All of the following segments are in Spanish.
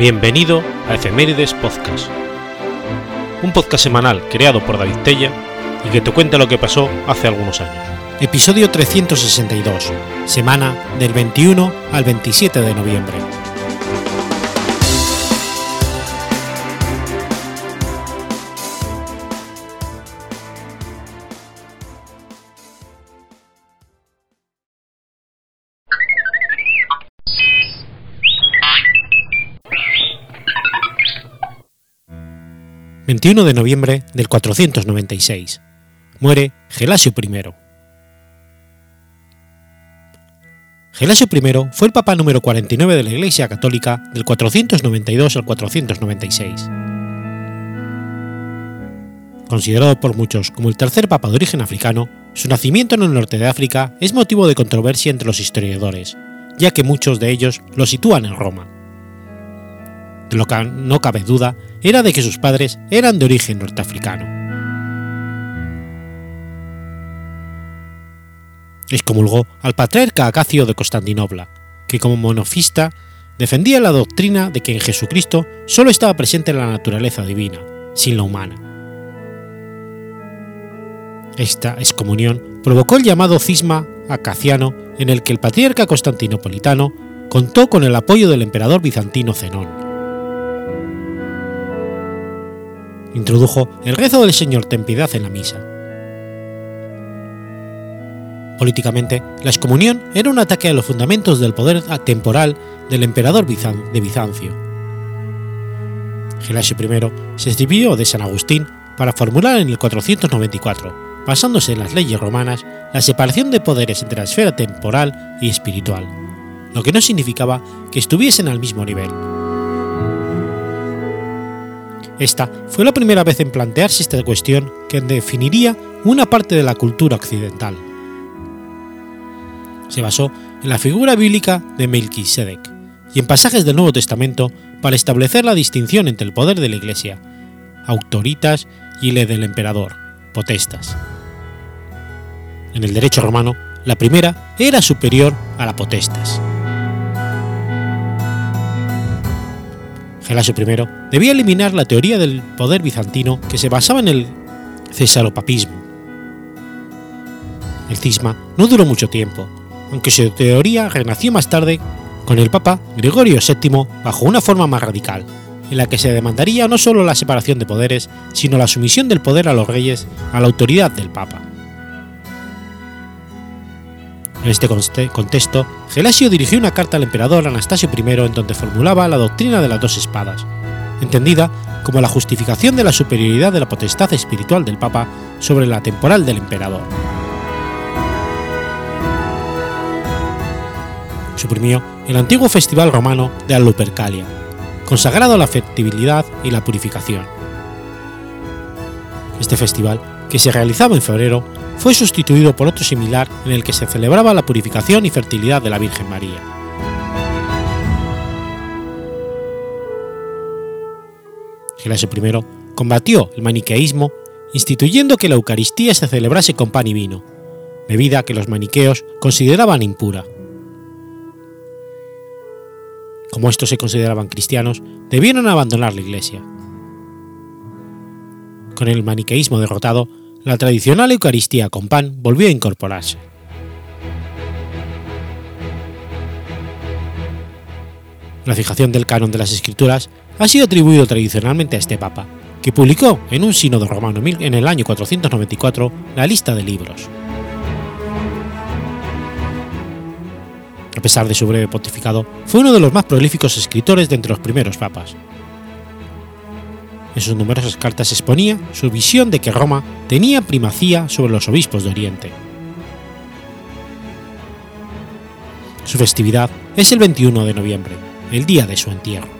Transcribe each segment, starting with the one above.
Bienvenido a Efemérides Podcast, un podcast semanal creado por David Tella y que te cuenta lo que pasó hace algunos años. Episodio 362, semana del 21 al 27 de noviembre. 21 de noviembre del 496. Muere Gelasio I. Gelasio I fue el papa número 49 de la Iglesia Católica del 492 al 496. Considerado por muchos como el tercer papa de origen africano, su nacimiento en el norte de África es motivo de controversia entre los historiadores, ya que muchos de ellos lo sitúan en Roma. De lo que no cabe duda era de que sus padres eran de origen norteafricano. Excomulgó al patriarca Acacio de Constantinopla, que como monofista defendía la doctrina de que en Jesucristo solo estaba presente la naturaleza divina, sin la humana. Esta excomunión provocó el llamado cisma acaciano en el que el patriarca constantinopolitano contó con el apoyo del emperador bizantino Zenón. Introdujo el rezo del Señor ten piedad en la misa. Políticamente, la excomunión era un ataque a los fundamentos del poder temporal del emperador de Bizancio. Gelasio I se escribió de San Agustín para formular en el 494, basándose en las leyes romanas, la separación de poderes entre la esfera temporal y espiritual, lo que no significaba que estuviesen al mismo nivel esta fue la primera vez en plantearse esta cuestión que definiría una parte de la cultura occidental. Se basó en la figura bíblica de Melquisedec y en pasajes del Nuevo Testamento para establecer la distinción entre el poder de la Iglesia, autoritas, y el del emperador, potestas. En el derecho romano, la primera era superior a la potestas. Gelasio I debía eliminar la teoría del poder bizantino que se basaba en el cesaropapismo. El cisma no duró mucho tiempo, aunque su teoría renació más tarde con el Papa Gregorio VII bajo una forma más radical, en la que se demandaría no solo la separación de poderes, sino la sumisión del poder a los reyes a la autoridad del Papa. En este contexto, Gelasio dirigió una carta al emperador Anastasio I en donde formulaba la doctrina de las dos espadas, entendida como la justificación de la superioridad de la potestad espiritual del Papa sobre la temporal del emperador. Suprimió el antiguo festival romano de la Lupercalia, consagrado a la afectividad y la purificación. Este festival, que se realizaba en febrero, fue sustituido por otro similar en el que se celebraba la purificación y fertilidad de la Virgen María. Gelasio I combatió el maniqueísmo instituyendo que la Eucaristía se celebrase con pan y vino, bebida que los maniqueos consideraban impura. Como estos se consideraban cristianos, debieron abandonar la Iglesia. Con el maniqueísmo derrotado, la tradicional Eucaristía con pan volvió a incorporarse. La fijación del canon de las Escrituras ha sido atribuido tradicionalmente a este papa, que publicó en un sínodo romano en el año 494 la lista de libros. A pesar de su breve pontificado, fue uno de los más prolíficos escritores de entre los primeros papas, en sus numerosas cartas exponía su visión de que Roma tenía primacía sobre los obispos de Oriente. Su festividad es el 21 de noviembre, el día de su entierro.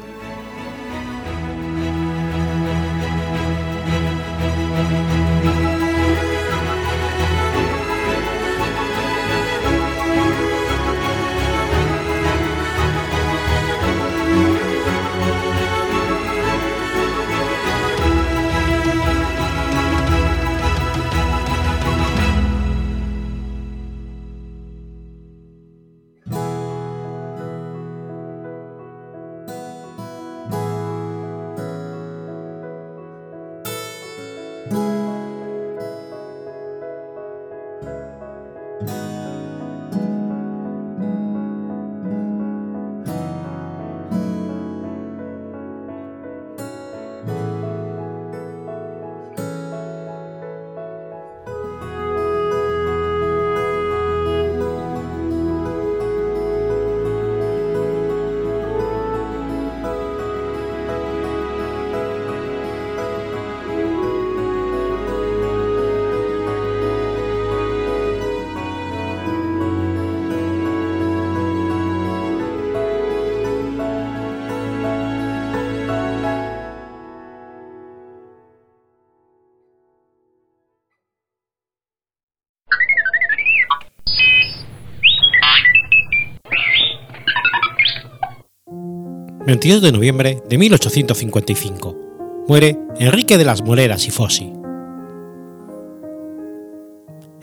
22 de noviembre de 1855. Muere Enrique de las Moreras y Fossi.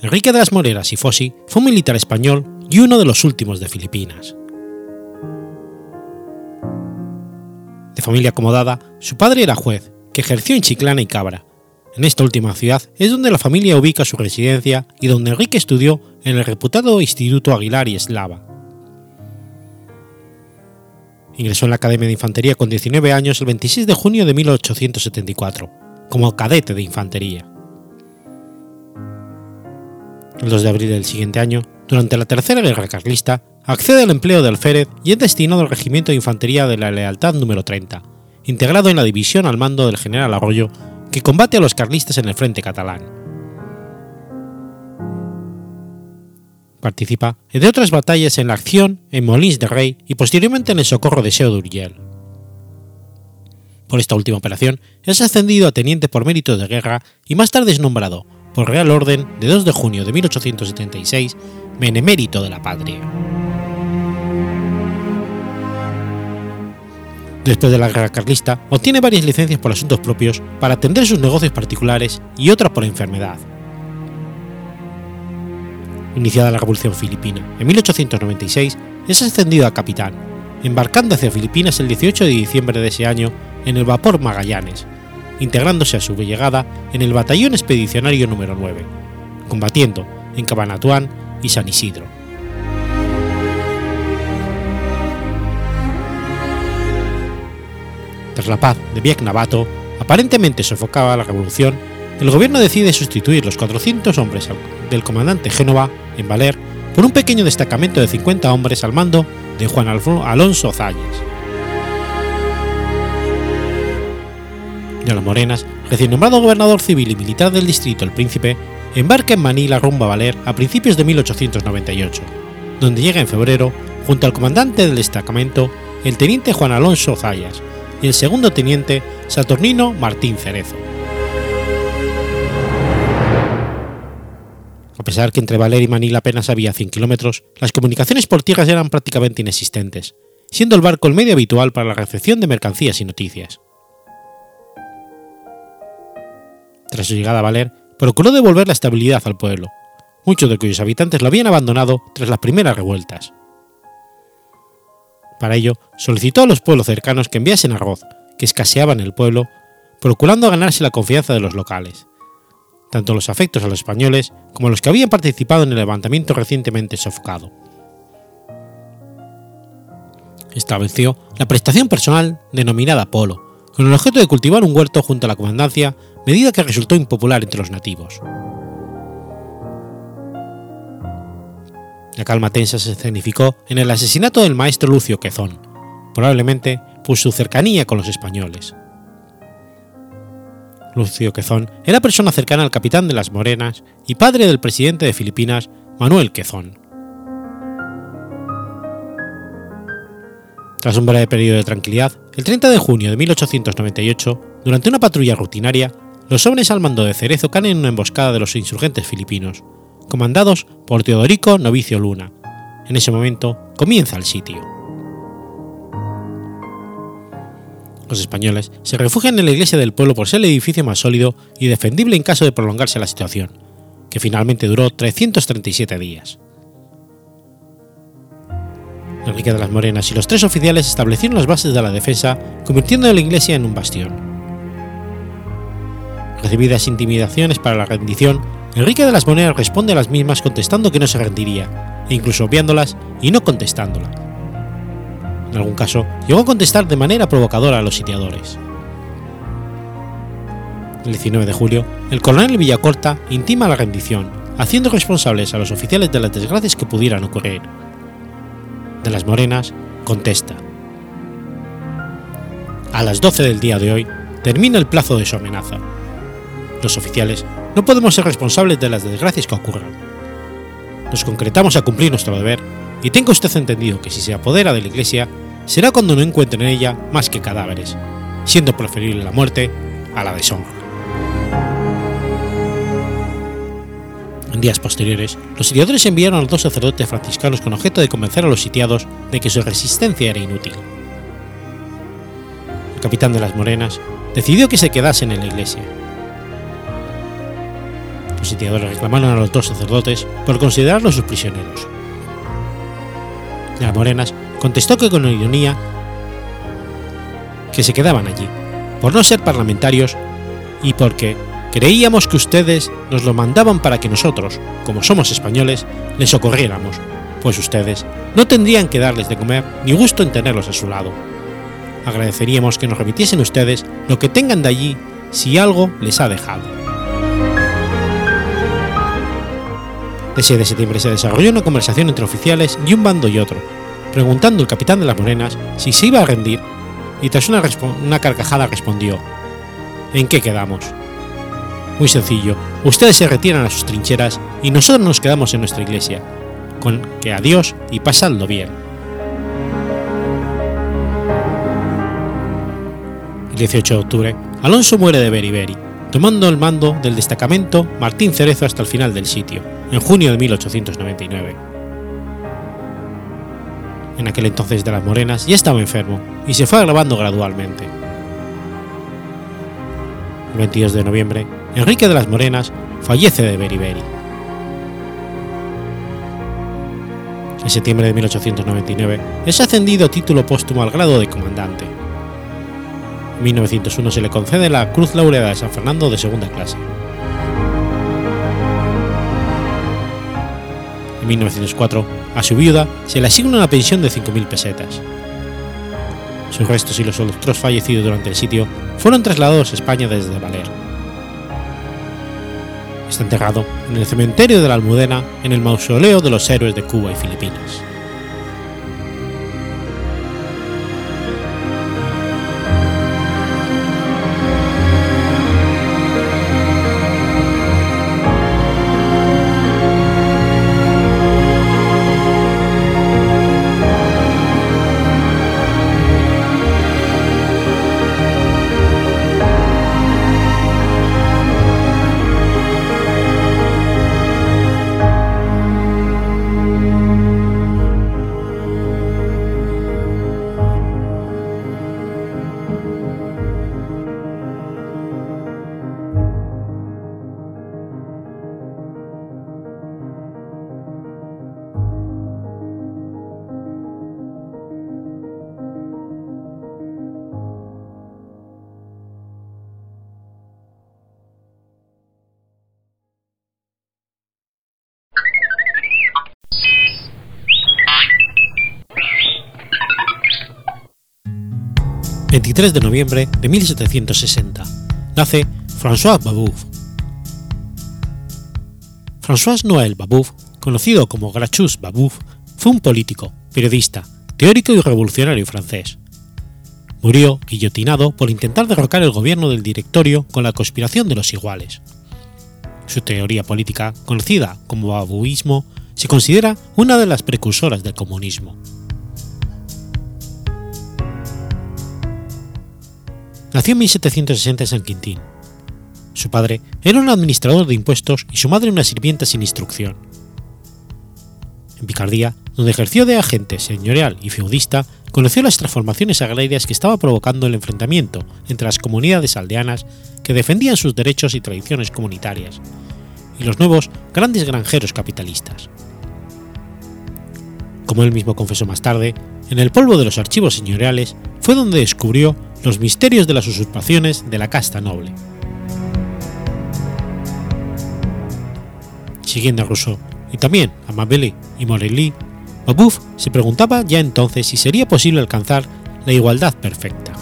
Enrique de las Moreras y Fossi fue un militar español y uno de los últimos de Filipinas. De familia acomodada, su padre era juez, que ejerció en Chiclana y Cabra. En esta última ciudad es donde la familia ubica su residencia y donde Enrique estudió en el reputado Instituto Aguilar y Eslava. Ingresó en la Academia de Infantería con 19 años el 26 de junio de 1874, como cadete de infantería. El 2 de abril del siguiente año, durante la Tercera Guerra Carlista, accede al empleo de alférez y es destinado al Regimiento de Infantería de la Lealtad número 30, integrado en la división al mando del general Arroyo, que combate a los carlistas en el frente catalán. Participa, entre otras batallas, en la acción en Molins de Rey y posteriormente en el socorro de Seo d'Urgell. Por esta última operación es ascendido a teniente por méritos de guerra y más tarde es nombrado, por Real Orden de 2 de junio de 1876, Benemérito de la Patria. Después de la guerra carlista, obtiene varias licencias por asuntos propios para atender sus negocios particulares y otras por enfermedad. Iniciada la Revolución Filipina en 1896, es ascendido a capitán, embarcando hacia Filipinas el 18 de diciembre de ese año en el vapor Magallanes, integrándose a su llegada en el Batallón Expedicionario número 9, combatiendo en Cabanatuán y San Isidro. Tras la paz de Navato, aparentemente sofocaba la revolución, el gobierno decide sustituir los 400 hombres del comandante Génova en Valer por un pequeño destacamento de 50 hombres al mando de Juan Alonso Zayas. de las Morenas, recién nombrado gobernador civil y militar del distrito El Príncipe, embarca en Manila rumbo a Valer a principios de 1898, donde llega en febrero junto al comandante del destacamento, el teniente Juan Alonso Zayas, y el segundo teniente Saturnino Martín Cerezo. Pesar que entre Valer y Manila apenas había 100 kilómetros, las comunicaciones por tierras eran prácticamente inexistentes, siendo el barco el medio habitual para la recepción de mercancías y noticias. Tras su llegada a Valer, procuró devolver la estabilidad al pueblo, muchos de cuyos habitantes lo habían abandonado tras las primeras revueltas. Para ello, solicitó a los pueblos cercanos que enviasen arroz, que escaseaba en el pueblo, procurando ganarse la confianza de los locales, tanto los afectos a los españoles como los que habían participado en el levantamiento recientemente sofocado. Estableció la prestación personal denominada Polo, con el objeto de cultivar un huerto junto a la comandancia medida que resultó impopular entre los nativos. La calma tensa se escenificó en el asesinato del maestro Lucio Quezón, probablemente por su cercanía con los españoles. Lucio Quezón era persona cercana al capitán de las Morenas y padre del presidente de Filipinas, Manuel Quezón. Tras un breve periodo de tranquilidad, el 30 de junio de 1898, durante una patrulla rutinaria, los hombres al mando de Cerezo caen en una emboscada de los insurgentes filipinos, comandados por Teodorico Novicio Luna. En ese momento comienza el sitio. Los españoles se refugian en la iglesia del pueblo por ser el edificio más sólido y defendible en caso de prolongarse la situación, que finalmente duró 337 días. Enrique de las Morenas y los tres oficiales establecieron las bases de la defensa, convirtiendo la iglesia en un bastión recibidas intimidaciones para la rendición, Enrique de las Monedas responde a las mismas contestando que no se rendiría, e incluso obviándolas y no contestándolas. En algún caso, llegó a contestar de manera provocadora a los sitiadores. El 19 de julio, el coronel Villacorta intima la rendición, haciendo responsables a los oficiales de las desgracias que pudieran ocurrir. De las Morenas contesta. A las 12 del día de hoy termina el plazo de su amenaza los oficiales, no podemos ser responsables de las desgracias que ocurran. Nos concretamos a cumplir nuestro deber y tenga usted entendido que si se apodera de la iglesia, será cuando no encuentren en ella más que cadáveres, siendo preferible la muerte a la deshonra. En días posteriores, los sitiadores enviaron a los dos sacerdotes franciscanos con objeto de convencer a los sitiados de que su resistencia era inútil. capitán de las Morenas, decidió que se quedasen en la iglesia. Los sitiadores reclamaron a los dos sacerdotes por considerarlos sus prisioneros. Las Morenas contestó que con ironía que se quedaban allí, por no ser parlamentarios y porque creíamos que ustedes nos lo mandaban para que nosotros, como somos españoles, les socorriéramos, pues ustedes no tendrían que darles de comer ni gusto en tenerlos a su lado. Agradeceríamos que nos remitiesen ustedes lo que tengan de allí si algo les ha dejado. El 6 de septiembre se desarrolló una conversación entre oficiales y un bando y otro, preguntando el capitán de las Morenas si se iba a rendir y tras una, una carcajada respondió, ¿En qué quedamos? Muy sencillo, ustedes se retiran a sus trincheras y nosotros nos quedamos en nuestra iglesia, con que adiós y pasadlo bien. El 18 de octubre, Alonso muere de beriberi, tomando el mando del destacamento Martín Cerezo hasta el final del sitio, en junio de 1899. En aquel entonces de las Morenas ya estaba enfermo y se fue agravando gradualmente. El 22 de noviembre, Enrique de las Morenas fallece de beriberi. En septiembre de 1899 es ascendido a título póstumo al grado de comandante. En 1901 se le concede la Cruz Laureada de San Fernando de segunda clase. En 1904, a su viuda se le asigna una pensión de 5.000 pesetas. Sus restos y los otros fallecidos durante el sitio fueron trasladados a España desde Valer. Está enterrado en el cementerio de la Almudena en el mausoleo de los héroes de Cuba y Filipinas. ...23 de noviembre de 1760... ...nace François Babeuf. François Noël Babeuf, conocido como Gracchus Babeuf, fue un político, periodista, teórico y revolucionario francés. Murió guillotinado por intentar derrocar el gobierno del directorio con la conspiración de los iguales. Su teoría política, conocida como babuismo, se considera una de las precursoras del comunismo. Nació en 1760 en San Quintín. Su padre era un administrador de impuestos y su madre una sirvienta sin instrucción. En Picardía, donde ejerció de agente señorial y feudista, conoció las transformaciones agrarias que estaba provocando el enfrentamiento entre las comunidades aldeanas que defendían sus derechos y tradiciones comunitarias, y los nuevos grandes granjeros capitalistas. Como él mismo confesó más tarde, en el polvo de los archivos señoriales fue donde descubrió los misterios de las usurpaciones de la casta noble. Siguiendo a Rousseau y también a Mabelli y Morelli, Babeuf se preguntaba ya entonces si sería posible alcanzar la igualdad perfecta.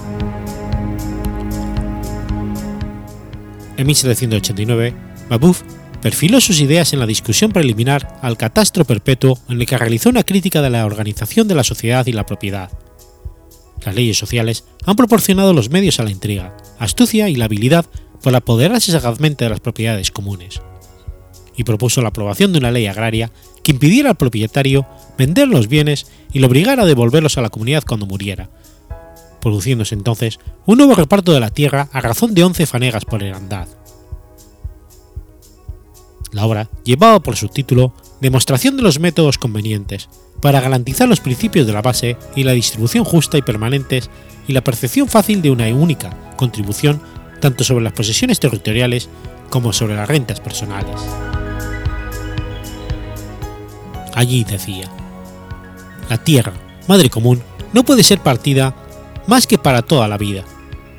En 1789, Babeuf perfiló sus ideas en la discusión preliminar al catastro perpetuo en el que realizó una crítica de la organización de la sociedad y la propiedad. Las leyes sociales han proporcionado los medios a la intriga, astucia y la habilidad para apoderarse sagazmente de las propiedades comunes y propuso la aprobación de una ley agraria que impidiera al propietario vender los bienes y lo obligara a devolverlos a la comunidad cuando muriera, produciéndose entonces un nuevo reparto de la tierra a razón de 11 fanegas por herandad. La obra llevaba por subtítulo Demostración de los métodos convenientes, para garantizar los principios de la base y la distribución justa y permanentes y la percepción fácil de una única contribución tanto sobre las posesiones territoriales como sobre las rentas personales. Allí decía, la tierra, madre común, no puede ser partida más que para toda la vida,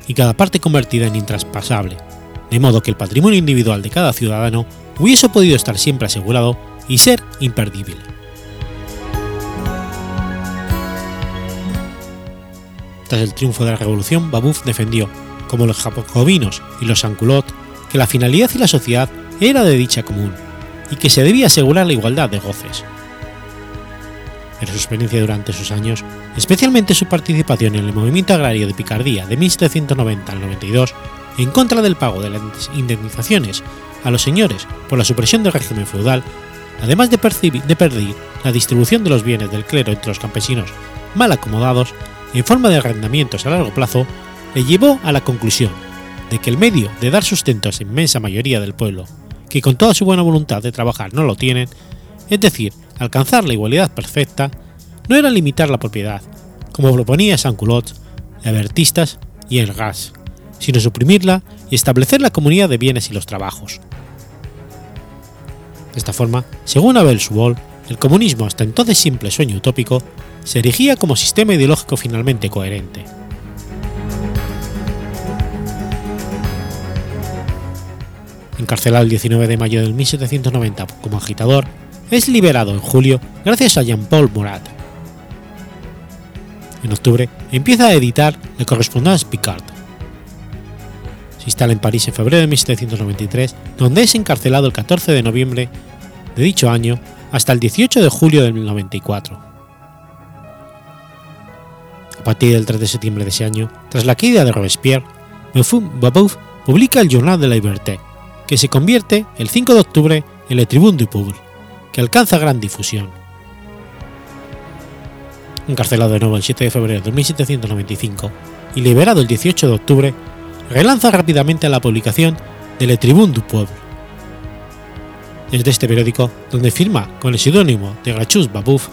y cada parte convertida en intraspasable, de modo que el patrimonio individual de cada ciudadano hubiese podido estar siempre asegurado y ser imperdible. Tras el triunfo de la revolución, Babeuf defendió, como los jacobinos y los sanculot, que la finalidad y la sociedad era de dicha común, y que se debía asegurar la igualdad de goces. Pero su experiencia durante sus años, especialmente su participación en el movimiento agrario de Picardía de 1790 al 92, en contra del pago de las indemnizaciones a los señores por la supresión del régimen feudal, además de, de perder la distribución de los bienes del clero entre los campesinos mal acomodados, en forma de arrendamientos a largo plazo, le llevó a la conclusión de que el medio de dar sustento a esa inmensa mayoría del pueblo, que con toda su buena voluntad de trabajar no lo tienen, es decir, alcanzar la igualdad perfecta, no era limitar la propiedad, como proponía Saint-Culot, Abertistas y Engas, sino suprimirla y establecer la comunidad de bienes y los trabajos. De esta forma, según Abel Subol, el comunismo, hasta entonces simple sueño utópico, se erigía como sistema ideológico finalmente coherente. Encarcelado el 19 de mayo de 1790 como agitador, es liberado en julio gracias a Jean-Paul Murat. En octubre empieza a editar Le Correspondance Picard. Se instala en París en febrero de 1793, donde es encarcelado el 14 de noviembre de dicho año hasta el 18 de julio del 94. Partir del 3 de septiembre de ese año, tras la caída de Robespierre, Babeuf publica el Journal de la Liberté, que se convierte el 5 de octubre en Le Tribune du Peuple que alcanza gran difusión. Encarcelado de nuevo el 7 de febrero de 1795 y liberado el 18 de octubre, relanza rápidamente la publicación de Le Tribune du Peuple. Desde este periódico, donde firma con el seudónimo de Grachus Babeuf,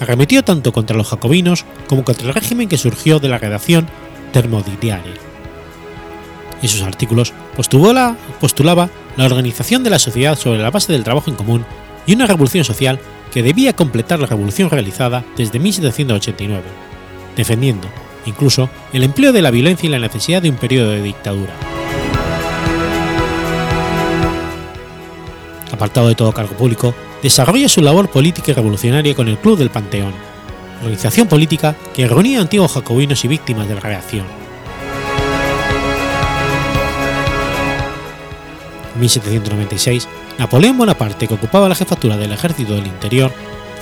arremetió tanto contra los jacobinos como contra el régimen que surgió de la redacción termodiaria. En sus artículos postulaba, postulaba la organización de la sociedad sobre la base del trabajo en común y una revolución social que debía completar la revolución realizada desde 1789, defendiendo, incluso, el empleo de la violencia y la necesidad de un periodo de dictadura. Apartado de todo cargo público, desarrolla su labor política y revolucionaria con el Club del Panteón, organización política que reunía antiguos jacobinos y víctimas de la reacción. En 1796 Napoleón Bonaparte, que ocupaba la jefatura del ejército del interior,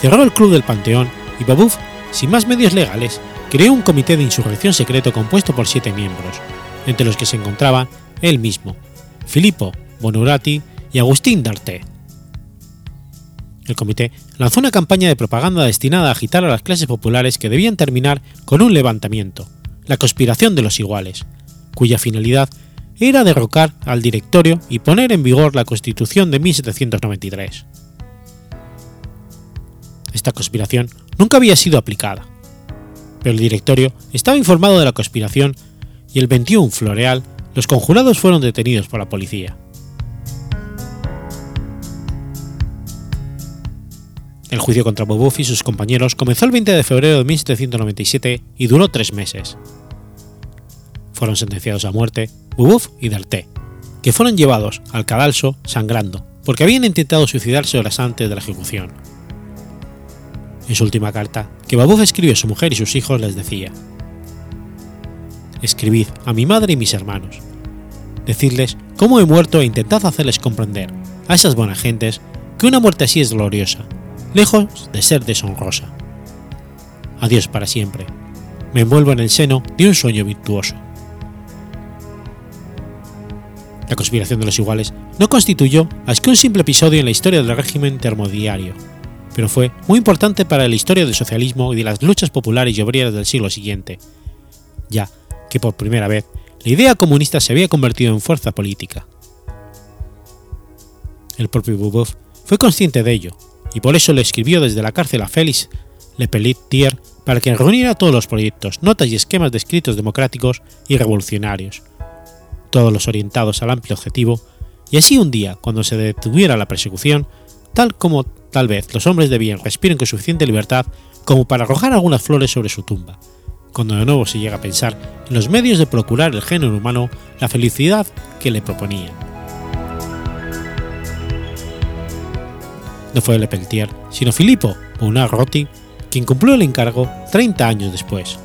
cerró el Club del Panteón y Babeuf, sin más medios legales, creó un comité de insurrección secreto compuesto por siete miembros, entre los que se encontraban él mismo, Filippo Bonurati y Agustín d'Arte. El comité lanzó una campaña de propaganda destinada a agitar a las clases populares que debían terminar con un levantamiento, la conspiración de los iguales, cuya finalidad era derrocar al directorio y poner en vigor la Constitución de 1793. Esta conspiración nunca había sido aplicada, pero el directorio estaba informado de la conspiración y el 21 Floreal los conjurados fueron detenidos por la policía. El juicio contra Bobouf y sus compañeros comenzó el 20 de febrero de 1797 y duró tres meses. Fueron sentenciados a muerte Bubuf y D'Arte, que fueron llevados al cadalso sangrando porque habían intentado suicidarse horas antes de la ejecución. En su última carta, que Babuf escribió a su mujer y sus hijos, les decía: Escribid a mi madre y mis hermanos. Decidles cómo he muerto e intentad hacerles comprender a esas buenas gentes que una muerte así es gloriosa, lejos de ser deshonrosa. Adiós para siempre. Me envuelvo en el seno de un sueño virtuoso. La conspiración de los iguales no constituyó más que un simple episodio en la historia del régimen termodiario, pero fue muy importante para la historia del socialismo y de las luchas populares y obreras del siglo siguiente, ya que por primera vez la idea comunista se había convertido en fuerza política. El propio Bubov fue consciente de ello, y por eso le escribió desde la cárcel a Félix Le Pelletier para que reuniera todos los proyectos, notas y esquemas de escritos democráticos y revolucionarios, todos los orientados al amplio objetivo, y así un día, cuando se detuviera la persecución, tal como tal vez los hombres de bien respiren con suficiente libertad como para arrojar algunas flores sobre su tumba, cuando de nuevo se llega a pensar en los medios de procurar el género humano la felicidad que le proponía. No fue Lepeltier, sino Filippo Buonarroti quien cumplió el encargo 30 años después.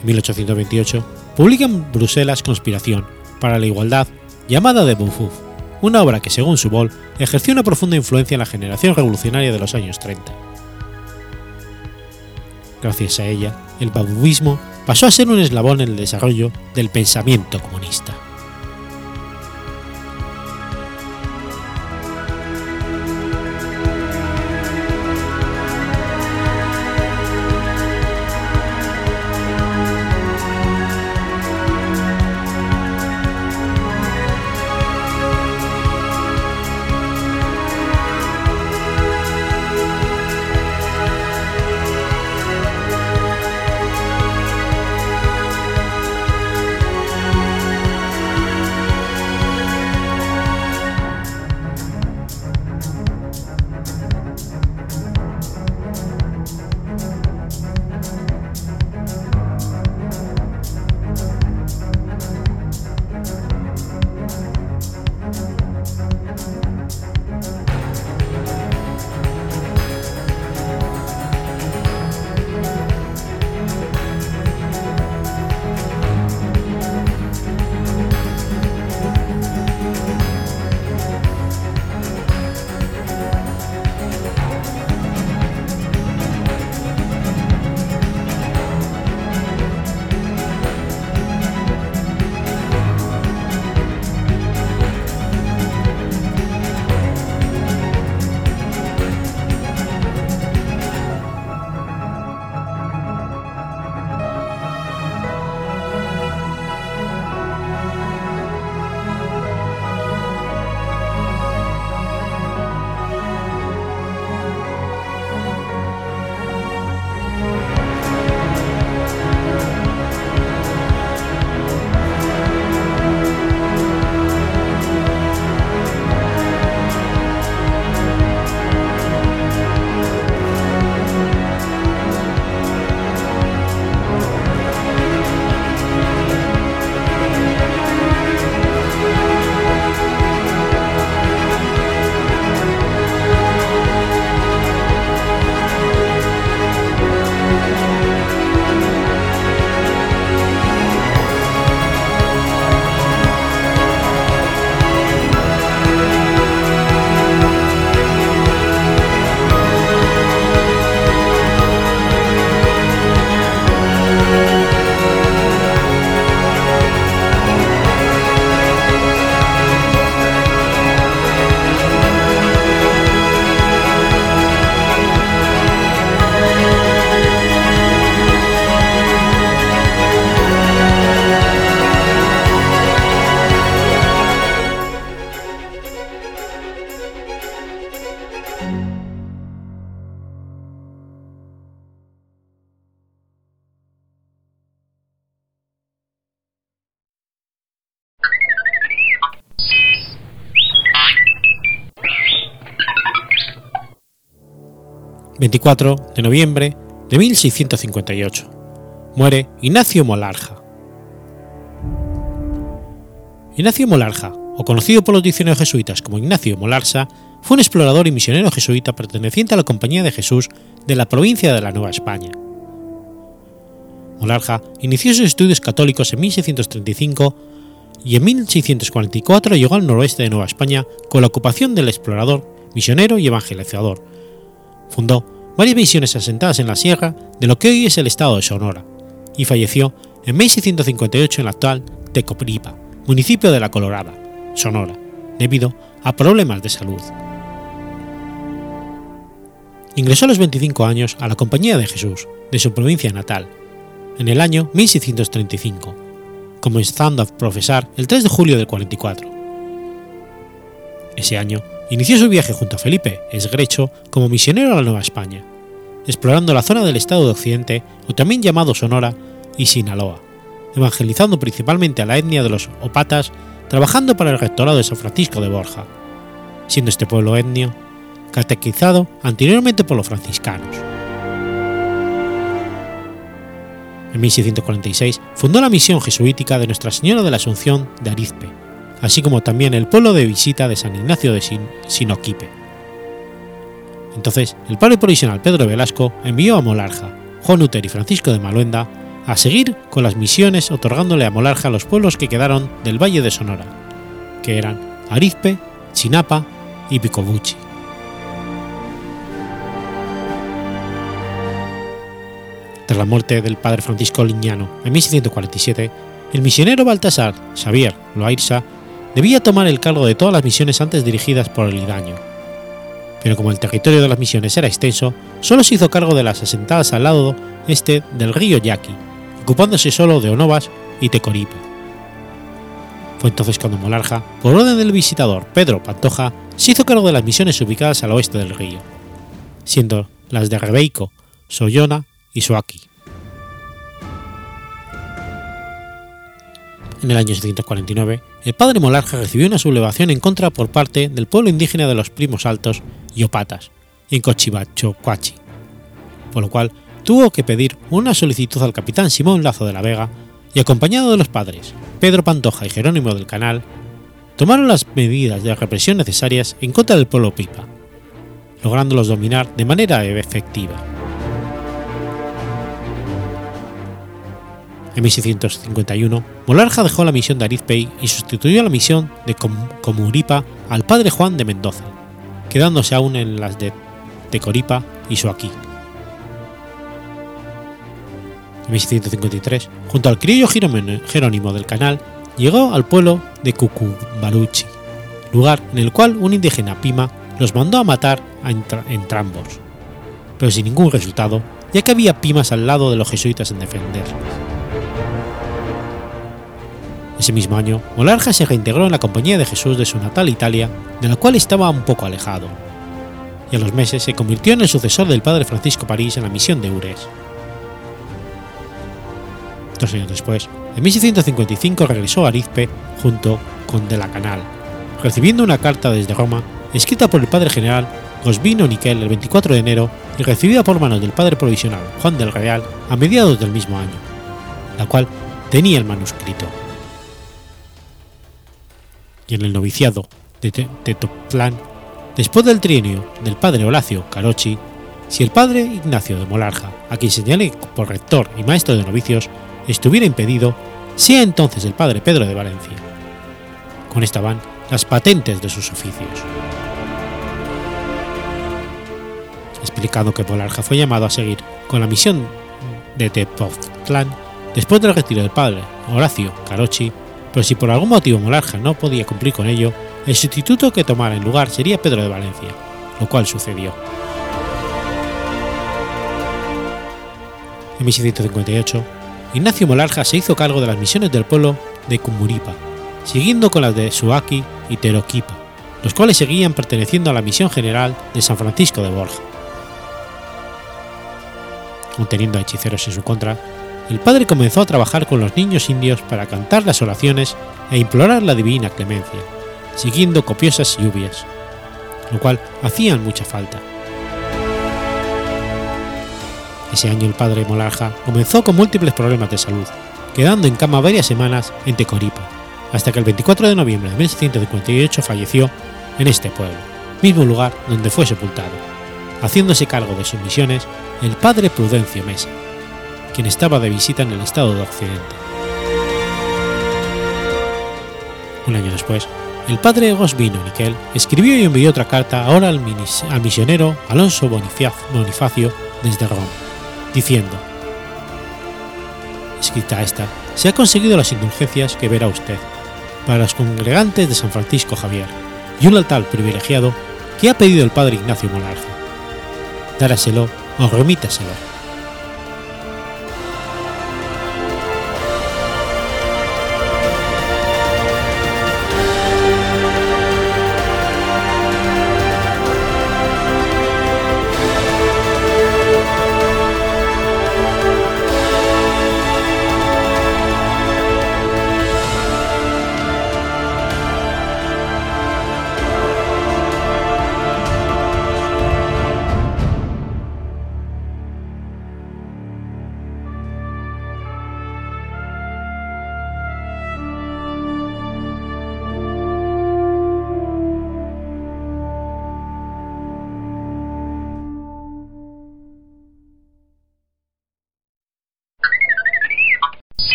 En 1828 publica en Bruselas Conspiración para la Igualdad, llamada de Beaufort, una obra que, según su bol, ejerció una profunda influencia en la generación revolucionaria de los años 30. Gracias a ella, el babuismo pasó a ser un eslabón en el desarrollo del pensamiento comunista. 24 de noviembre de 1658. Muere Ignacio Molarja. Ignacio Molarja, o conocido por los diccionarios jesuitas como Ignacio Molarsa, fue un explorador y misionero jesuita perteneciente a la Compañía de Jesús de la provincia de la Nueva España. Molarja inició sus estudios católicos en 1635 y en 1644 llegó al noroeste de Nueva España con la ocupación del explorador, misionero y evangelizador, Fundó varias misiones asentadas en la sierra de lo que hoy es el estado de Sonora, y falleció en 1658 en la actual Tecopripa, municipio de La Colorada, Sonora, debido a problemas de salud. Ingresó a los 25 años a la Compañía de Jesús, de su provincia natal, en el año 1635, comenzando a profesar el 3 de julio del 44. Ese año inició su viaje junto a Felipe Esgrecho como misionero a la Nueva España, explorando la zona del estado de Occidente, o también llamado Sonora, y Sinaloa, evangelizando principalmente a la etnia de los Opatas, trabajando para el rectorado de San Francisco de Borja, siendo este pueblo etnio catequizado anteriormente por los franciscanos. En 1646 fundó la misión jesuítica de Nuestra Señora de la Asunción de Arizpe, así como también el pueblo de visita de San Ignacio de Sinoquipe. Entonces, el padre provisional Pedro Velasco envió a Molarja, Juan Uter y Francisco de Maluenda a seguir con las misiones otorgándole a Molarja los pueblos que quedaron del Valle de Sonora, que eran Arizpe, Chinapa y Picobuchi. Tras la muerte del padre Francisco Liñano en 1647, el misionero Baltasar Xavier Loairza debía tomar el cargo de todas las misiones antes dirigidas por el Idaño. Pero como el territorio de las misiones era extenso, solo se hizo cargo de las asentadas al lado este del río Yaqui, ocupándose solo de Onovas y Tecoripa. Fue entonces cuando Molarja, por orden del visitador Pedro Pantoja, se hizo cargo de las misiones ubicadas al oeste del río, siendo las de Rebeico, Soyona y Suaki. En el año 749, el padre Molarja recibió una sublevación en contra por parte del pueblo indígena de los Primos Altos y Opatas, en Cochibachocuachi, por lo cual tuvo que pedir una solicitud al capitán Simón Lazo de la Vega y acompañado de los padres Pedro Pantoja y Jerónimo del Canal, tomaron las medidas de represión necesarias en contra del pueblo Pipa, lográndolos dominar de manera efectiva. En 1651, Molarja dejó la misión de Arizpei y sustituyó la misión de Comuripa al padre Juan de Mendoza, quedándose aún en las de Tecoripa y Soaquí. En 1653, junto al criollo Jerónimo del Canal, llegó al pueblo de Cucubaruchi, lugar en el cual un indígena Pima los mandó a matar a entrambos, pero sin ningún resultado, ya que había Pimas al lado de los jesuitas en defenderlos. Ese mismo año, Molarja se reintegró en la Compañía de Jesús de su natal Italia, de la cual estaba un poco alejado, y a los meses se convirtió en el sucesor del padre Francisco París en la misión de Ures. Dos años después, en 1655 regresó a Arizpe junto con De la Canal, recibiendo una carta desde Roma escrita por el padre general Gosvino Niquel el 24 de enero y recibida por manos del padre provisional Juan del Real a mediados del mismo año, la cual tenía el manuscrito y en el noviciado de Tetoplán, después del trienio del padre Horacio Carochi, si el padre Ignacio de Molarja, a quien señalé por rector y maestro de novicios, estuviera impedido, sea entonces el padre Pedro de Valencia. Con esta van las patentes de sus oficios. Explicando que Molarja fue llamado a seguir con la misión de Tepoztlán después del retiro del padre Horacio Carochi pero si por algún motivo Molarja no podía cumplir con ello, el sustituto que tomara en lugar sería Pedro de Valencia, lo cual sucedió. En 1658, Ignacio Molarja se hizo cargo de las misiones del pueblo de Cumuripa, siguiendo con las de Suaki y Teroquipa, los cuales seguían perteneciendo a la misión general de San Francisco de Borja. Conteniendo a hechiceros en su contra, el padre comenzó a trabajar con los niños indios para cantar las oraciones e implorar la divina clemencia, siguiendo copiosas lluvias, lo cual hacían mucha falta. Ese año el padre Molarja comenzó con múltiples problemas de salud, quedando en cama varias semanas en Tecoripa, hasta que el 24 de noviembre de 1658 falleció en este pueblo, mismo lugar donde fue sepultado, haciéndose cargo de sus misiones el padre Prudencio Mesa quien estaba de visita en el estado de Occidente. Un año después, el padre Gosvino Niquel escribió y envió otra carta ahora al, misionero Alonso Bonifacio desde Roma, diciendo, escrita esta, se ha conseguido las indulgencias que verá usted para los congregantes de San Francisco Javier y un altar privilegiado que ha pedido el padre Ignacio Monarca. Dáraselo o remítaselo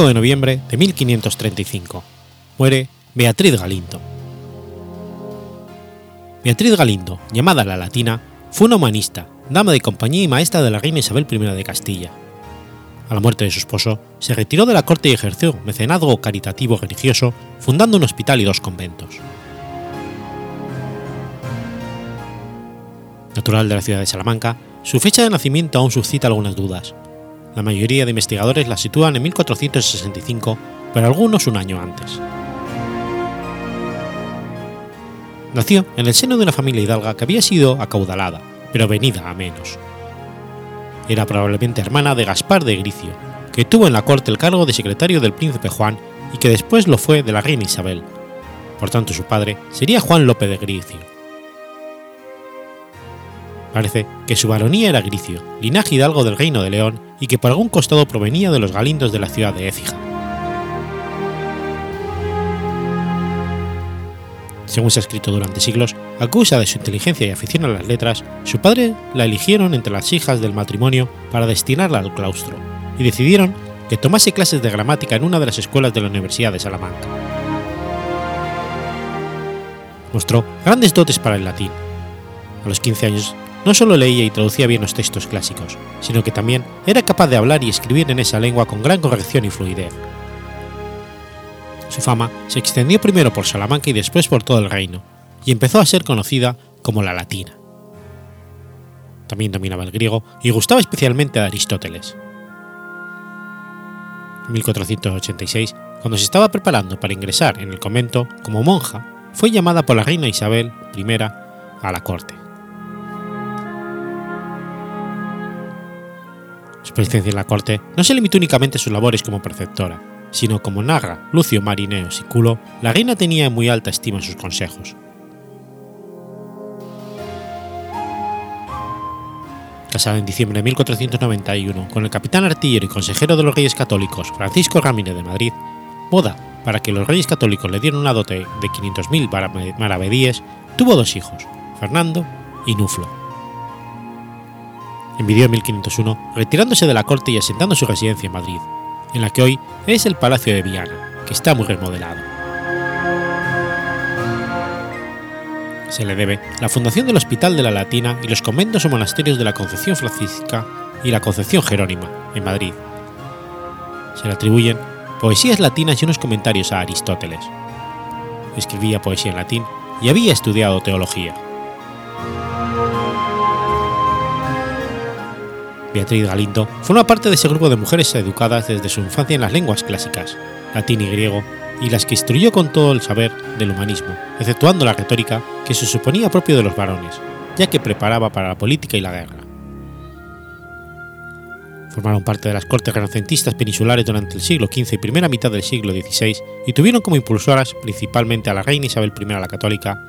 25 de noviembre de 1535. Muere Beatriz Galindo. Beatriz Galindo, llamada la Latina, fue una humanista, dama de compañía y maestra de la reina Isabel I de Castilla. A la muerte de su esposo, se retiró de la corte y ejerció mecenazgo caritativo religioso, fundando un hospital y dos conventos. Natural de la ciudad de Salamanca, su fecha de nacimiento aún suscita algunas dudas. La mayoría de investigadores la sitúan en 1465, pero algunos un año antes. Nació en el seno de una familia hidalga que había sido acaudalada, pero venida a menos. Era probablemente hermana de Gaspar de Gricio, que tuvo en la corte el cargo de secretario del príncipe Juan y que después lo fue de la reina Isabel. Por tanto, su padre sería Juan López de Gricio. Parece que su baronía era Gricio, linaje hidalgo del reino de León y que por algún costado provenía de los galindos de la ciudad de Écija. según se ha escrito durante siglos, acusa de su inteligencia y afición a las letras, su padre la eligieron entre las hijas del matrimonio para destinarla al claustro, y decidieron que tomase clases de gramática en una de las escuelas de la Universidad de Salamanca. Mostró grandes dotes para el latín. A los 15 años no solo leía y traducía bien los textos clásicos, sino que también era capaz de hablar y escribir en esa lengua con gran corrección y fluidez, su fama se extendió primero por Salamanca y después por todo el reino, y empezó a ser conocida como la latina. También dominaba el griego y gustaba especialmente a Aristóteles. En 1486, cuando se estaba preparando para ingresar en el convento como monja, fue llamada por la reina Isabel I a la corte. Presencia en la corte no se limitó únicamente a sus labores como preceptora, sino como narra Lucio Marineo Siculo, la reina tenía en muy alta estima sus consejos. Casada en diciembre de 1491 con el capitán artillero y consejero de los reyes católicos Francisco Ramírez de Madrid, boda para que los reyes católicos le dieran una dote de 500.000 maravedíes, tuvo dos hijos, Fernando y Nuflo. Envidió en 1501, retirándose de la corte y asentando su residencia en Madrid, en la que hoy es el Palacio de Viana, que está muy remodelado. Se le debe la fundación del Hospital de la Latina y los conventos o monasterios de la Concepción Francisca y la Concepción Jerónima, en Madrid. Se le atribuyen poesías latinas y unos comentarios a Aristóteles. Escribía poesía en latín y había estudiado teología. Beatriz Galindo forma parte de ese grupo de mujeres educadas desde su infancia en las lenguas clásicas, latín y griego, y las que instruyó con todo el saber del humanismo, exceptuando la retórica que se suponía propio de los varones, ya que preparaba para la política y la guerra. Formaron parte de las cortes renacentistas peninsulares durante el siglo XV y primera mitad del siglo XVI y tuvieron como impulsoras principalmente a la reina Isabel I la Católica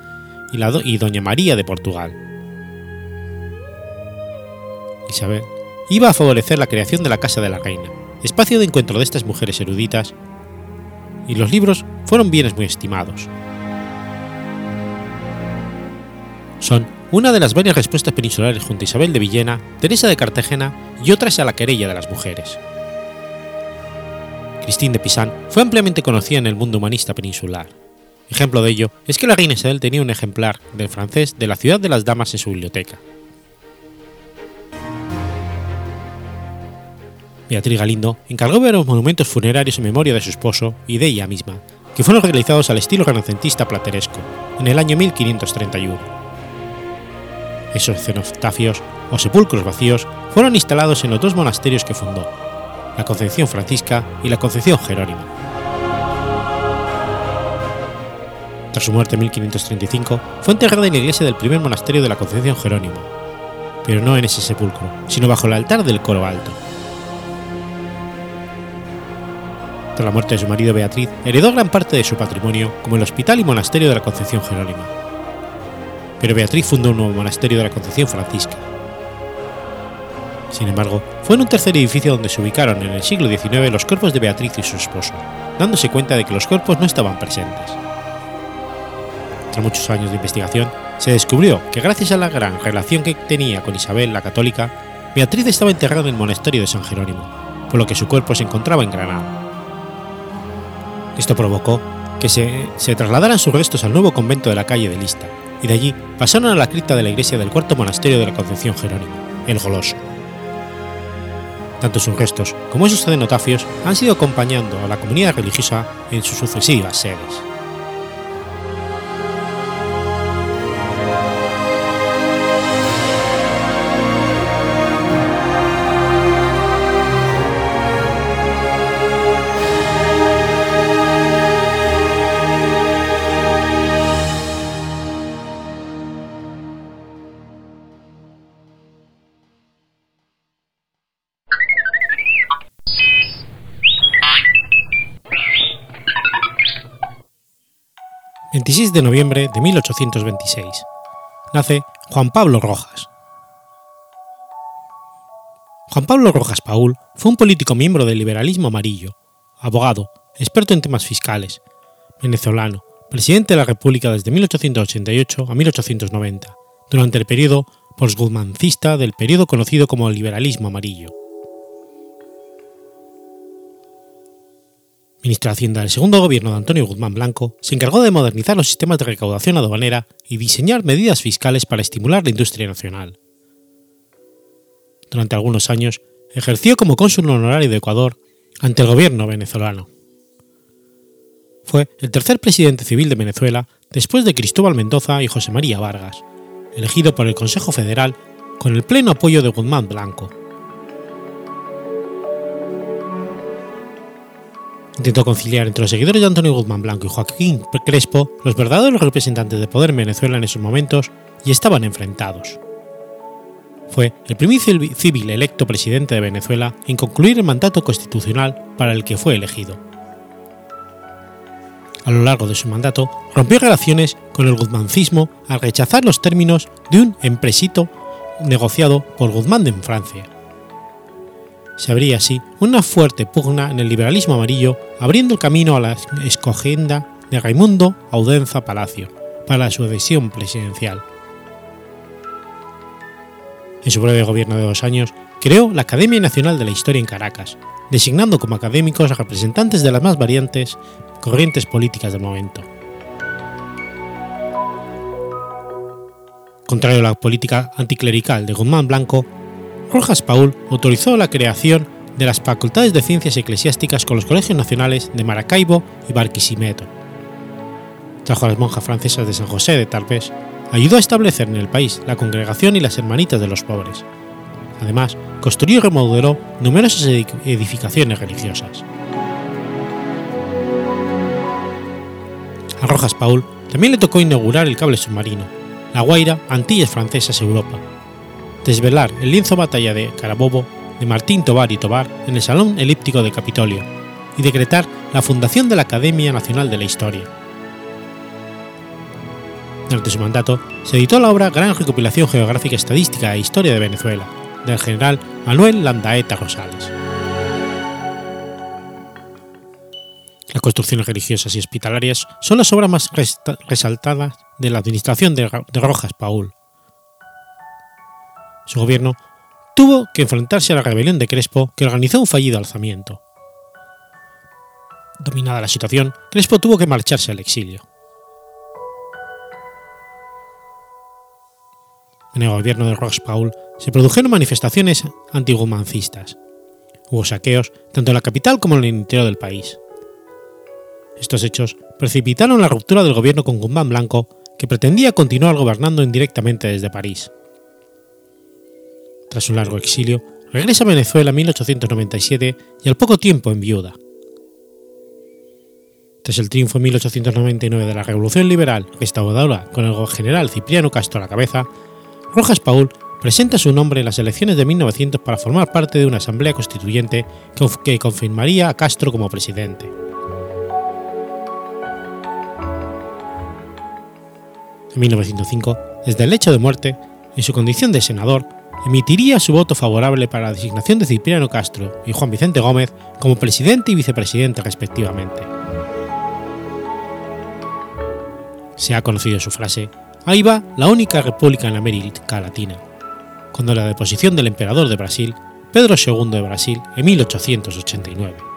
y, y doña María de Portugal. Isabel iba a favorecer la creación de la Casa de la Reina, espacio de encuentro de estas mujeres eruditas, y los libros fueron bienes muy estimados. Son una de las varias respuestas peninsulares junto a Isabel de Villena, Teresa de Cartagena y otras a la querella de las mujeres. Christine de Pisan fue ampliamente conocida en el mundo humanista peninsular. Ejemplo de ello es que la reina Isabel tenía un ejemplar del francés de la ciudad de las damas en su biblioteca. Beatriz Galindo encargó ver los monumentos funerarios en memoria de su esposo y de ella misma, que fueron realizados al estilo renacentista plateresco, en el año 1531. Esos cenotafios o sepulcros vacíos fueron instalados en los dos monasterios que fundó, la Concepción Francisca y la Concepción Jerónima. Tras su muerte en 1535, fue enterrada en la iglesia del primer monasterio de la Concepción Jerónima, pero no en ese sepulcro, sino bajo el altar del coro alto, Tras la muerte de su marido Beatriz, heredó gran parte de su patrimonio, como el hospital y monasterio de la Concepción Jerónima. Pero Beatriz fundó un nuevo monasterio de la Concepción Francisca. Sin embargo, fue en un tercer edificio donde se ubicaron en el siglo XIX los cuerpos de Beatriz y su esposo, dándose cuenta de que los cuerpos no estaban presentes. Tras muchos años de investigación, se descubrió que gracias a la gran relación que tenía con Isabel la Católica, Beatriz estaba enterrada en el monasterio de San Jerónimo, por lo que su cuerpo se encontraba en Granada. Esto provocó que se, trasladaran sus restos al nuevo convento de la calle de Lista, y de allí pasaron a la cripta de la iglesia del cuarto monasterio de la Concepción Jerónimo, el Goloso. Tanto sus restos como sus cenotafios han sido acompañando a la comunidad religiosa en sus sucesivas sedes. 26 de noviembre de 1826. Nace Juan Pablo Rojas. Juan Pablo Rojas Paul fue un político miembro del liberalismo amarillo, abogado, experto en temas fiscales, venezolano, presidente de la República desde 1888 a 1890, durante el periodo postguzmancista del periodo conocido como el liberalismo amarillo. Ministro de Hacienda del segundo gobierno de Antonio Guzmán Blanco, se encargó de modernizar los sistemas de recaudación aduanera y diseñar medidas fiscales para estimular la industria nacional. Durante algunos años, ejerció como cónsul honorario de Ecuador ante el gobierno venezolano. Fue el tercer presidente civil de Venezuela después de Cristóbal Mendoza y José María Vargas, elegido por el Consejo Federal con el pleno apoyo de Guzmán Blanco Intentó conciliar entre los seguidores de Antonio Guzmán Blanco y Joaquín Crespo los verdaderos representantes de poder en Venezuela en esos momentos y estaban enfrentados. Fue el primer civil electo presidente de Venezuela en concluir el mandato constitucional para el que fue elegido. A lo largo de su mandato, rompió relaciones con el guzmancismo al rechazar los términos de un empresito negociado por Guzmán en Francia se abría así una fuerte pugna en el liberalismo amarillo, abriendo el camino a la escogenda de Raimundo Audenza Palacio para su adhesión presidencial. En su breve gobierno de dos años, creó la Academia Nacional de la Historia en Caracas, designando como académicos a representantes de las más variantes corrientes políticas del momento. Contrario a la política anticlerical de Guzmán Blanco, Rojas Paul autorizó la creación de las facultades de ciencias eclesiásticas con los colegios nacionales de Maracaibo y Barquisimeto. Trajo a las monjas francesas de San José de Tarpés, ayudó a establecer en el país la congregación y las hermanitas de los pobres. Además, construyó y remodeló numerosas edificaciones religiosas. A Rojas Paul también le tocó inaugurar el cable submarino, la Guaira Antillas Francesas Europa, desvelar el lienzo batalla de Carabobo de Martín Tobar y Tobar en el Salón Elíptico de Capitolio y decretar la fundación de la Academia Nacional de la Historia. Durante su mandato se editó la obra Gran Recopilación Geográfica Estadística e Historia de Venezuela, del general Manuel Landaeta Rosales. Las construcciones religiosas y hospitalarias son las obras más resaltadas de la administración de Rojas Paul, su gobierno tuvo que enfrentarse a la rebelión de Crespo que organizó un fallido alzamiento. Dominada la situación, Crespo tuvo que marcharse al exilio. En el gobierno de Rox Paul se produjeron manifestaciones antigumancistas. Hubo saqueos tanto en la capital como en el interior del país. Estos hechos precipitaron la ruptura del gobierno con Guzmán Blanco, que pretendía continuar gobernando indirectamente desde París. Tras un largo exilio, regresa a Venezuela en 1897 y al poco tiempo en viuda. Tras el triunfo en 1899 de la Revolución Liberal restauradora con el general Cipriano Castro a la cabeza, Rojas Paul presenta su nombre en las elecciones de 1900 para formar parte de una asamblea constituyente que confirmaría a Castro como presidente. En 1905, desde el lecho de muerte, en su condición de senador, emitiría su voto favorable para la designación de Cipriano Castro y Juan Vicente Gómez como presidente y vicepresidente respectivamente. Se ha conocido su frase, ahí va la única república en América Latina, cuando la deposición del emperador de Brasil, Pedro II de Brasil, en 1889.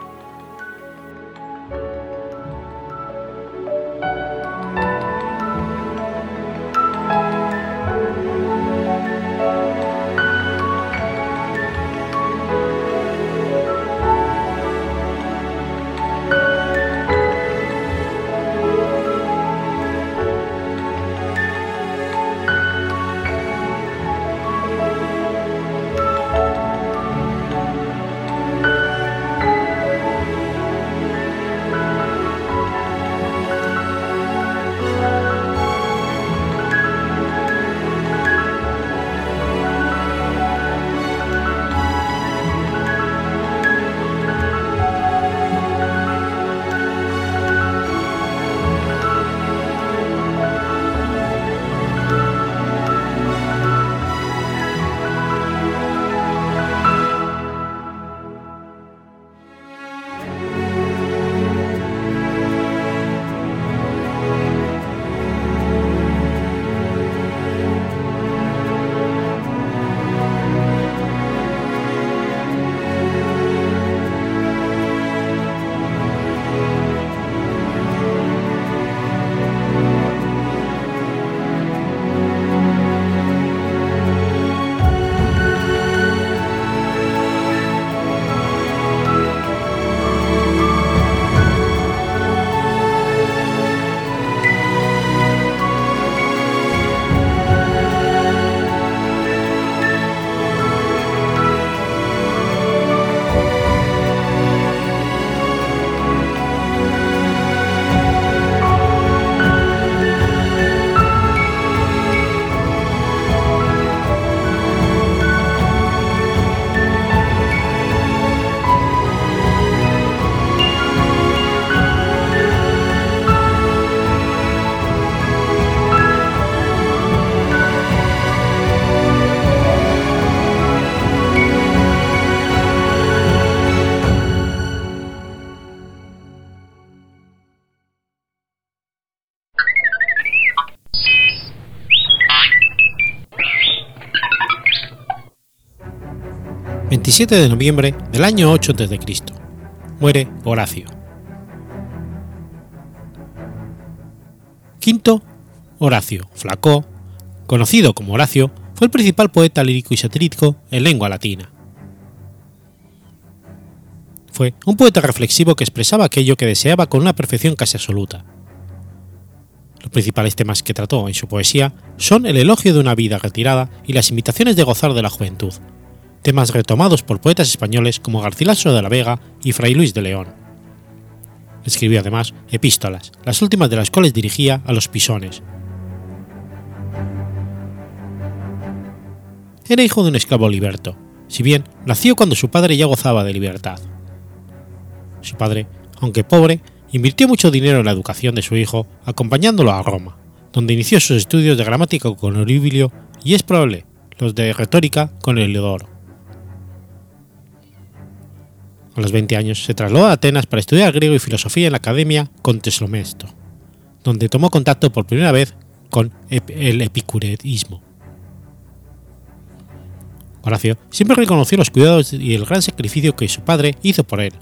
27 de noviembre del año 8 a.C. Muere Horacio. Quinto, Horacio Flacó, conocido como Horacio, fue el principal poeta lírico y satírico en lengua latina. Fue un poeta reflexivo que expresaba aquello que deseaba con una perfección casi absoluta. Los principales temas que trató en su poesía son el elogio de una vida retirada y las invitaciones de gozar de la juventud, temas retomados por poetas españoles como Garcilaso de la Vega y Fray Luis de León. Escribió además epístolas, las últimas de las cuales dirigía a los pisones, era hijo de un esclavo liberto, si bien nació cuando su padre ya gozaba de libertad. Su padre, aunque pobre, invirtió mucho dinero en la educación de su hijo, acompañándolo a Roma, donde inició sus estudios de gramática con Oribilio y es probable los de retórica con Heliodoro. A los 20 años se trasladó a Atenas para estudiar griego y filosofía en la academia con Teslomesto, donde tomó contacto por primera vez con el epicureísmo. Horacio siempre reconoció los cuidados y el gran sacrificio que su padre hizo por él.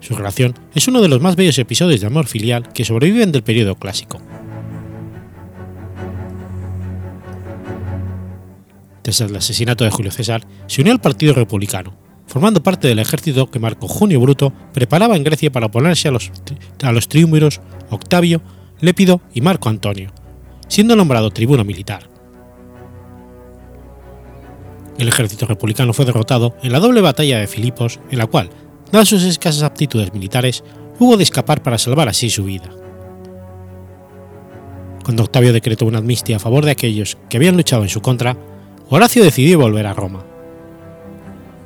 Su relación es uno de los más bellos episodios de amor filial que sobreviven del periodo clásico. Tras el asesinato de Julio César, se unió al Partido Republicano, formando parte del ejército que Marco Junio Bruto preparaba en Grecia para oponerse a los, a los Octavio, Lépido y Marco Antonio, siendo nombrado tribuno militar el ejército republicano fue derrotado en la doble batalla de Filipos, en la cual, dadas sus escasas aptitudes militares, hubo de escapar para salvar así su vida. Cuando Octavio decretó una amnistía a favor de aquellos que habían luchado en su contra, Horacio decidió volver a Roma.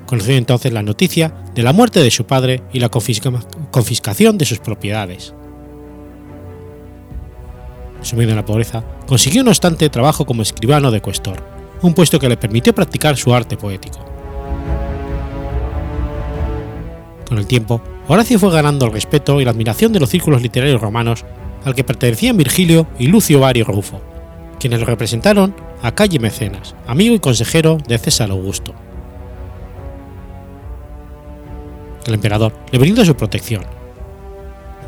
Conoció entonces la noticia de la muerte de su padre y la confiscación de sus propiedades. Sumido en la pobreza, consiguió no obstante trabajo como escribano de cuestor un puesto que le permitió practicar su arte poético. Con el tiempo, Horacio fue ganando el respeto y la admiración de los círculos literarios romanos al que pertenecían Virgilio y Lucio Vario Rufo, quienes lo representaron a Calle Mecenas, amigo y consejero de César Augusto. El emperador le brindó su protección.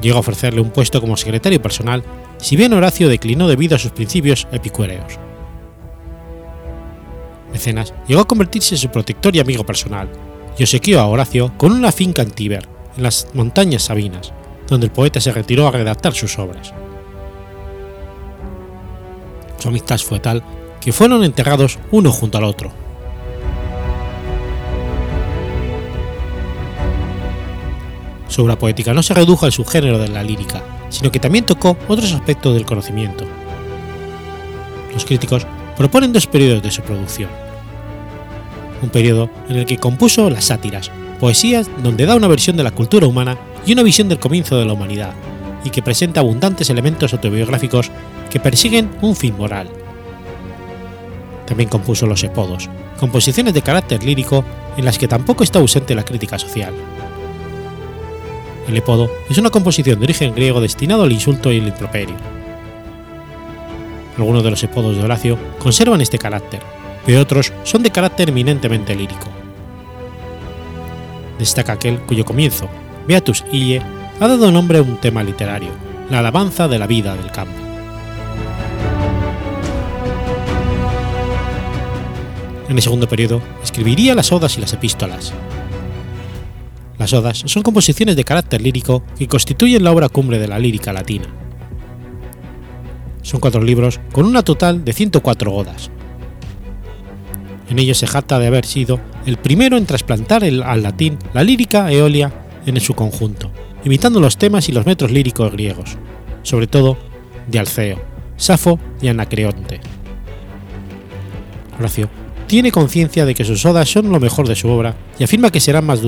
Llegó a ofrecerle un puesto como secretario personal, si bien Horacio declinó debido a sus principios epicuéreos. Mecenas llegó a convertirse en su protector y amigo personal, y obsequió a Horacio con una finca en Tíber, en las montañas Sabinas, donde el poeta se retiró a redactar sus obras. Su amistad fue tal que fueron enterrados uno junto al otro. Su obra poética no se redujo al subgénero de la lírica, sino que también tocó otros aspectos del conocimiento. Los críticos proponen dos periodos de su producción un periodo en el que compuso las sátiras, poesías donde da una versión de la cultura humana y una visión del comienzo de la humanidad, y que presenta abundantes elementos autobiográficos que persiguen un fin moral. También compuso los epodos, composiciones de carácter lírico en las que tampoco está ausente la crítica social. El epodo es una composición de origen griego destinado al insulto y el improperio. Algunos de los epodos de Horacio conservan este carácter, pero otros son de carácter eminentemente lírico. Destaca aquel cuyo comienzo, Beatus Ille, ha dado nombre a un tema literario, la alabanza de la vida del campo. En el segundo periodo escribiría las odas y las epístolas. Las odas son composiciones de carácter lírico que constituyen la obra cumbre de la lírica latina. Son cuatro libros con una total de 104 odas, en ellos se jacta de haber sido el primero en trasplantar al latín la lírica eolia en su conjunto, imitando los temas y los metros líricos griegos, sobre todo de Alceo, Safo y Anacreonte. Horacio tiene conciencia de que sus odas son lo mejor de su obra y afirma que serán más,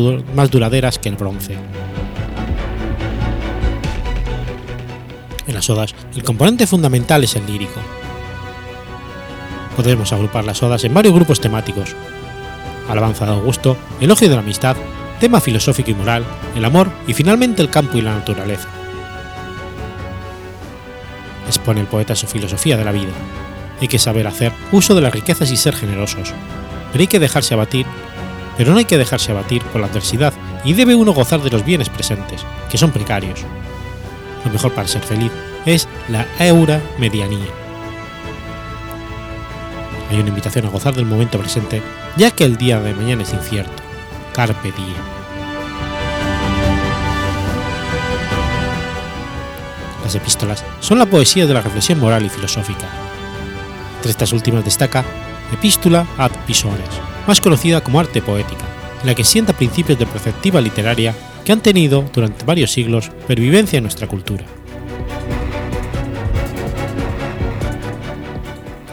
duraderas que el bronce. En las odas, el componente fundamental es el lírico, podemos agrupar las odas en varios grupos temáticos. Alabanza de Augusto, elogio de la amistad, tema filosófico y moral, el amor y finalmente el campo y la naturaleza. Expone el poeta su filosofía de la vida. Hay que saber hacer uso de las riquezas y ser generosos, pero hay que dejarse abatir pero no hay que dejarse abatir por la adversidad y debe uno gozar de los bienes presentes, que son precarios. Lo mejor para ser feliz es la eura medianía. Hay una invitación a gozar del momento presente, ya que el día de mañana es incierto. Carpe diem. Las epístolas son la poesía de la reflexión moral y filosófica. Entre estas últimas destaca Epístola ad Pisones, más conocida como arte poética, en la que sienta principios de perspectiva literaria que han tenido durante varios siglos pervivencia en nuestra cultura.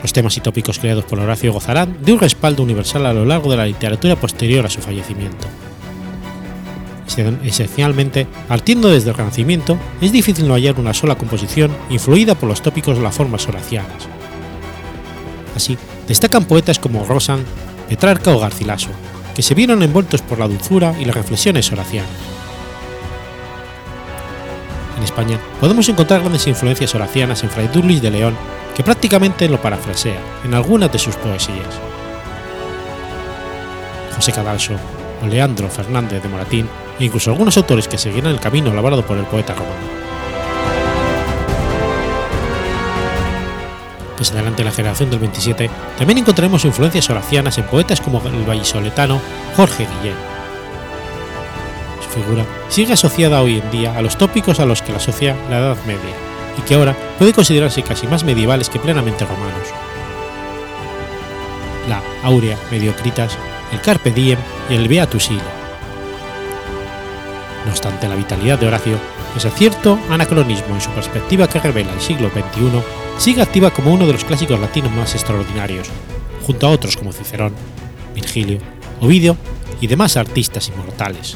Los temas y tópicos creados por Horacio gozarán de un respaldo universal a lo largo de la literatura posterior a su fallecimiento. Esencialmente, partiendo desde el Renacimiento, es difícil no hallar una sola composición influida por los tópicos de las formas horacianas. Así, destacan poetas como Rosan, Petrarca o Garcilaso, que se vieron envueltos por la dulzura y las reflexiones horacianas. En España podemos encontrar grandes influencias horacianas en Fray Luis de León, que prácticamente lo parafrasea en algunas de sus poesías. José Cadalso o Leandro Fernández de Moratín e incluso algunos autores que seguirán el camino labrado por el poeta romano. Más adelante en la generación del 27 también encontraremos influencias horacianas en poetas como el vallisoletano Jorge Guillén. Su figura sigue asociada hoy en día a los tópicos a los que la asocia la Edad Media y que ahora puede considerarse casi más medievales que plenamente romanos. La Aurea Mediocritas, el Carpe Diem y el Beatus. No obstante la vitalidad de Horacio, ese cierto anacronismo en su perspectiva que revela el siglo XXI, sigue activa como uno de los clásicos latinos más extraordinarios, junto a otros como Cicerón, Virgilio, Ovidio y demás artistas inmortales.